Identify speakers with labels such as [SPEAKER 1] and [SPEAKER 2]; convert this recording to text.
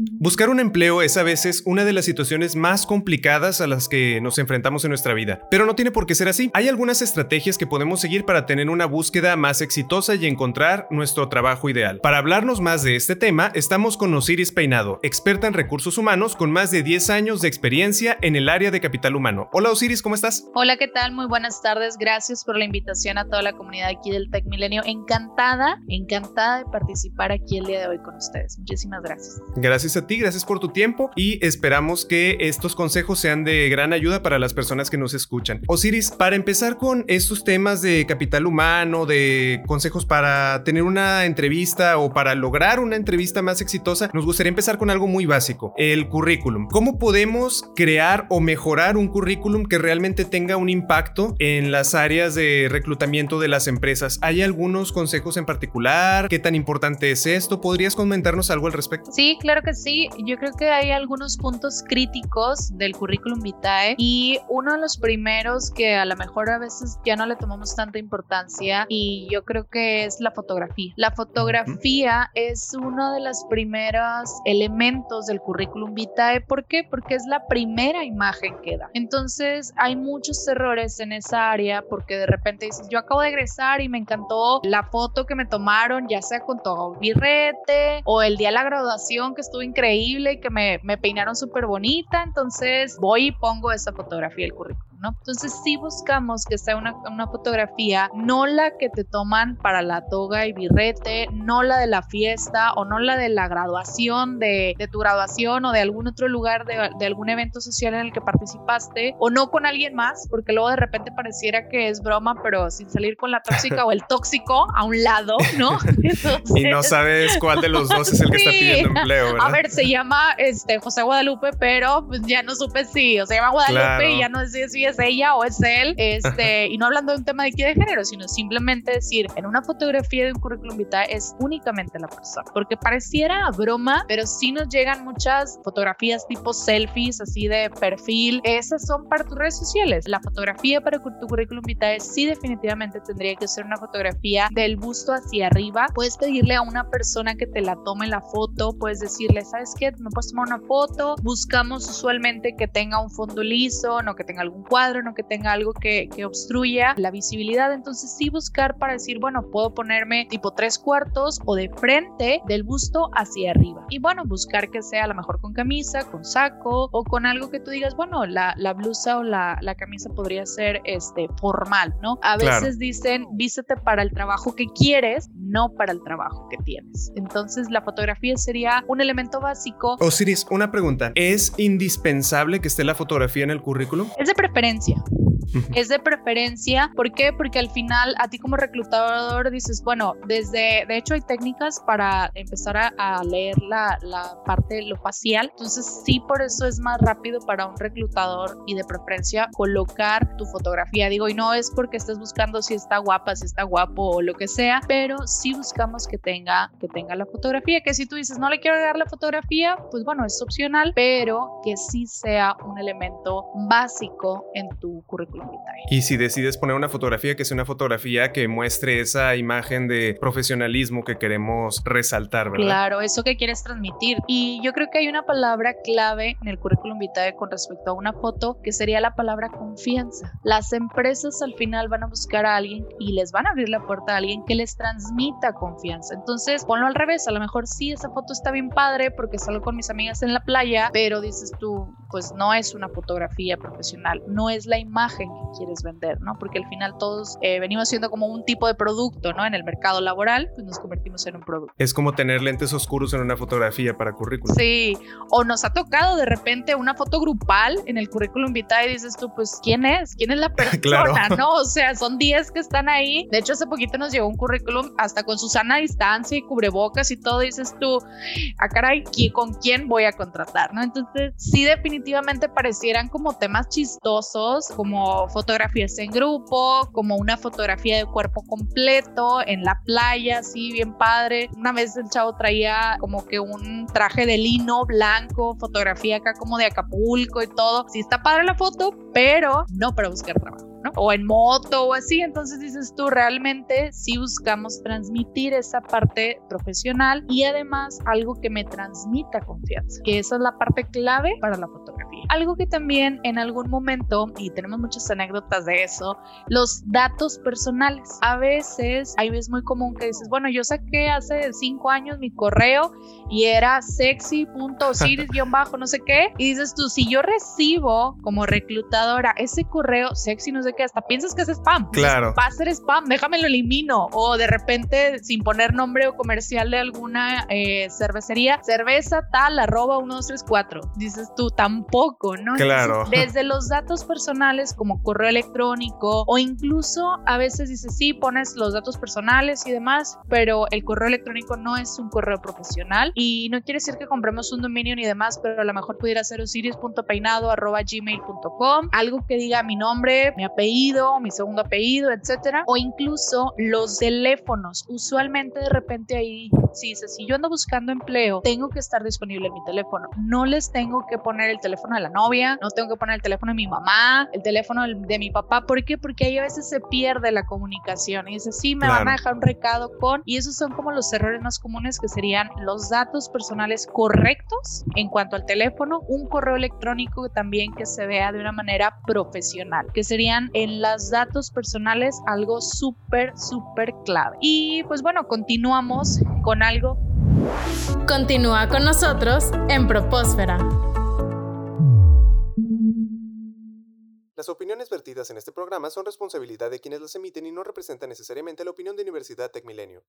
[SPEAKER 1] Buscar un empleo es a veces una de las situaciones más complicadas a las que nos enfrentamos en nuestra vida, pero no tiene por qué ser así. Hay algunas estrategias que podemos seguir para tener una búsqueda más exitosa y encontrar nuestro trabajo ideal. Para hablarnos más de este tema, estamos con Osiris Peinado, experta en recursos humanos con más de 10 años de experiencia en el área de capital humano. Hola Osiris, ¿cómo estás?
[SPEAKER 2] Hola, ¿qué tal? Muy buenas tardes. Gracias por la invitación a toda la comunidad aquí del Tech Milenio. Encantada, encantada de participar aquí el día de hoy con ustedes. Muchísimas gracias.
[SPEAKER 1] Gracias a ti, gracias por tu tiempo y esperamos que estos consejos sean de gran ayuda para las personas que nos escuchan. Osiris, para empezar con estos temas de capital humano, de consejos para tener una entrevista o para lograr una entrevista más exitosa, nos gustaría empezar con algo muy básico, el currículum. ¿Cómo podemos crear o mejorar un currículum que realmente tenga un impacto en las áreas de reclutamiento de las empresas? ¿Hay algunos consejos en particular? ¿Qué tan importante es esto? ¿Podrías comentarnos algo al respecto?
[SPEAKER 2] Sí, claro que sí. Yo creo que hay algunos puntos críticos del currículum vitae y uno de los primeros que a lo mejor a veces ya no le tomamos tanta importancia y yo creo que es la fotografía. La fotografía es uno de los primeros elementos del currículum vitae. ¿Por qué? Porque es la primera imagen que da. Entonces hay muchos errores en esa área porque de repente dices, yo acabo de egresar y me encantó la foto que me tomaron, ya sea con todo birrete o el día de la graduación que increíble que me, me peinaron súper bonita, entonces voy y pongo esa fotografía del currículum. Entonces sí buscamos que sea una, una fotografía, no la que te toman para la toga y birrete, no la de la fiesta o no la de la graduación de, de tu graduación o de algún otro lugar de, de, algún evento social en el que participaste o no con alguien más, porque luego de repente pareciera que es broma, pero sin salir con la tóxica o el tóxico a un lado, ¿no?
[SPEAKER 1] Entonces, y no sabes cuál de los dos es el que sí. está pidiendo empleo, ¿verdad?
[SPEAKER 2] A ver, se llama este, José Guadalupe, pero pues ya no supe si, o se llama Guadalupe claro. y ya no sé si es ella o es él, este, y no hablando de un tema de equidad de género, sino simplemente decir, en una fotografía de un currículum vitae es únicamente la persona, porque pareciera broma, pero sí nos llegan muchas fotografías tipo selfies, así de perfil, esas son para tus redes sociales. La fotografía para tu currículum vitae sí definitivamente tendría que ser una fotografía del busto hacia arriba. Puedes pedirle a una persona que te la tome la foto, puedes decirle, ¿sabes qué? Me puedes tomar una foto. Buscamos usualmente que tenga un fondo liso, no que tenga algún cuadro, no que tenga algo que, que obstruya la visibilidad. Entonces sí buscar para decir, bueno, puedo ponerme tipo tres cuartos o de frente del busto hacia arriba. Y bueno, buscar que sea a lo mejor con camisa, con saco o con algo que tú digas, bueno, la, la blusa o la, la, camisa podría ser este, formal, ¿no? A veces claro. dicen, vístete para el trabajo que quieres, no para el trabajo que tienes. Entonces la fotografía sería un elemento básico.
[SPEAKER 1] Osiris, una pregunta. ¿Es indispensable que esté la fotografía en el currículum?
[SPEAKER 2] Es de preferencia diferencia. Es de preferencia. ¿Por qué? Porque al final a ti como reclutador dices, bueno, desde, de hecho hay técnicas para empezar a, leer la, la, parte, lo facial. Entonces sí, por eso es más rápido para un reclutador y de preferencia colocar tu fotografía. Digo, y no es porque estés buscando si está guapa, si está guapo o lo que sea, pero sí buscamos que tenga, que tenga la fotografía. Que si tú dices, no le quiero dar la fotografía, pues bueno, es opcional, pero que sí sea un elemento básico en tu currículum
[SPEAKER 1] Y si decides poner una fotografía que sea una fotografía que muestre esa imagen de profesionalismo que queremos resaltar, ¿verdad?
[SPEAKER 2] Claro, eso que quieres transmitir. Y yo creo que hay una palabra clave en el currículum vitae con respecto a una foto que sería la palabra confianza. Las empresas al final van a buscar a alguien y les van a abrir la puerta a alguien que les transmita confianza. Entonces, ponlo al revés. A lo mejor sí, esa foto está bien padre porque salgo con mis amigas en la playa, pero dices tú, pues no es una fotografía profesional, no es la imagen que quieres vender, ¿no? Porque al final todos eh, venimos siendo como un tipo de producto, ¿no? En el mercado laboral, pues nos convertimos en un producto.
[SPEAKER 1] Es como tener lentes oscuros en una fotografía para currículum.
[SPEAKER 2] Sí, o nos ha tocado de repente una foto grupal en el currículum vitae y dices tú, pues, ¿quién es? ¿Quién es la persona? claro. ¿No? O sea, son 10 que están ahí. De hecho, hace poquito nos llegó un currículum hasta con Susana a distancia y cubrebocas y todo, y dices tú, ah, caray, ¿con quién voy a contratar? ¿No? Entonces, sí, definitivamente parecieran como temas chistosos, como fotografías en grupo, como una fotografía de cuerpo completo en la playa, así bien padre. Una vez el chavo traía como que un traje de lino blanco, fotografía acá como de Acapulco y todo. Sí está padre la foto, pero no para buscar trabajo. O en moto o así, entonces dices tú, realmente sí buscamos transmitir esa parte profesional y además algo que me transmita confianza, que esa es la parte clave para la fotografía. Algo que también en algún momento, y tenemos muchas anécdotas de eso, los datos personales. A veces, ahí es muy común que dices, bueno, yo saqué hace cinco años mi correo y era sexy.osiris-bajo, no sé qué, y dices tú, si yo recibo como reclutadora ese correo sexy, no sé que hasta piensas que es spam.
[SPEAKER 1] Claro.
[SPEAKER 2] Va a ser spam, déjame lo elimino. O de repente, sin poner nombre o comercial de alguna eh, cervecería, cerveza tal, arroba 1234. Dices tú, tampoco, ¿no?
[SPEAKER 1] Claro.
[SPEAKER 2] desde los datos personales como correo electrónico o incluso a veces dices, sí, pones los datos personales y demás, pero el correo electrónico no es un correo profesional y no quiere decir que compremos un dominio ni demás, pero a lo mejor pudiera ser osiris.peinado.gmail.com, algo que diga mi nombre, mi apellido, mi segundo apellido, etcétera, o incluso los teléfonos. Usualmente de repente ahí si dice, si yo ando buscando empleo, tengo que estar disponible en mi teléfono. No les tengo que poner el teléfono de la novia, no tengo que poner el teléfono de mi mamá, el teléfono de mi papá. ¿Por qué? Porque ahí a veces se pierde la comunicación y dice, sí, me van a dejar un recado con, y esos son como los errores más comunes que serían los datos personales correctos en cuanto al teléfono, un correo electrónico también que se vea de una manera profesional, que serían en los datos personales algo súper, súper clave. Y pues bueno, continuamos con algo.
[SPEAKER 3] Continúa con nosotros en Propósfera.
[SPEAKER 1] Las opiniones vertidas en este programa son responsabilidad de quienes las emiten y no representan necesariamente la opinión de Universidad Tecmilenio.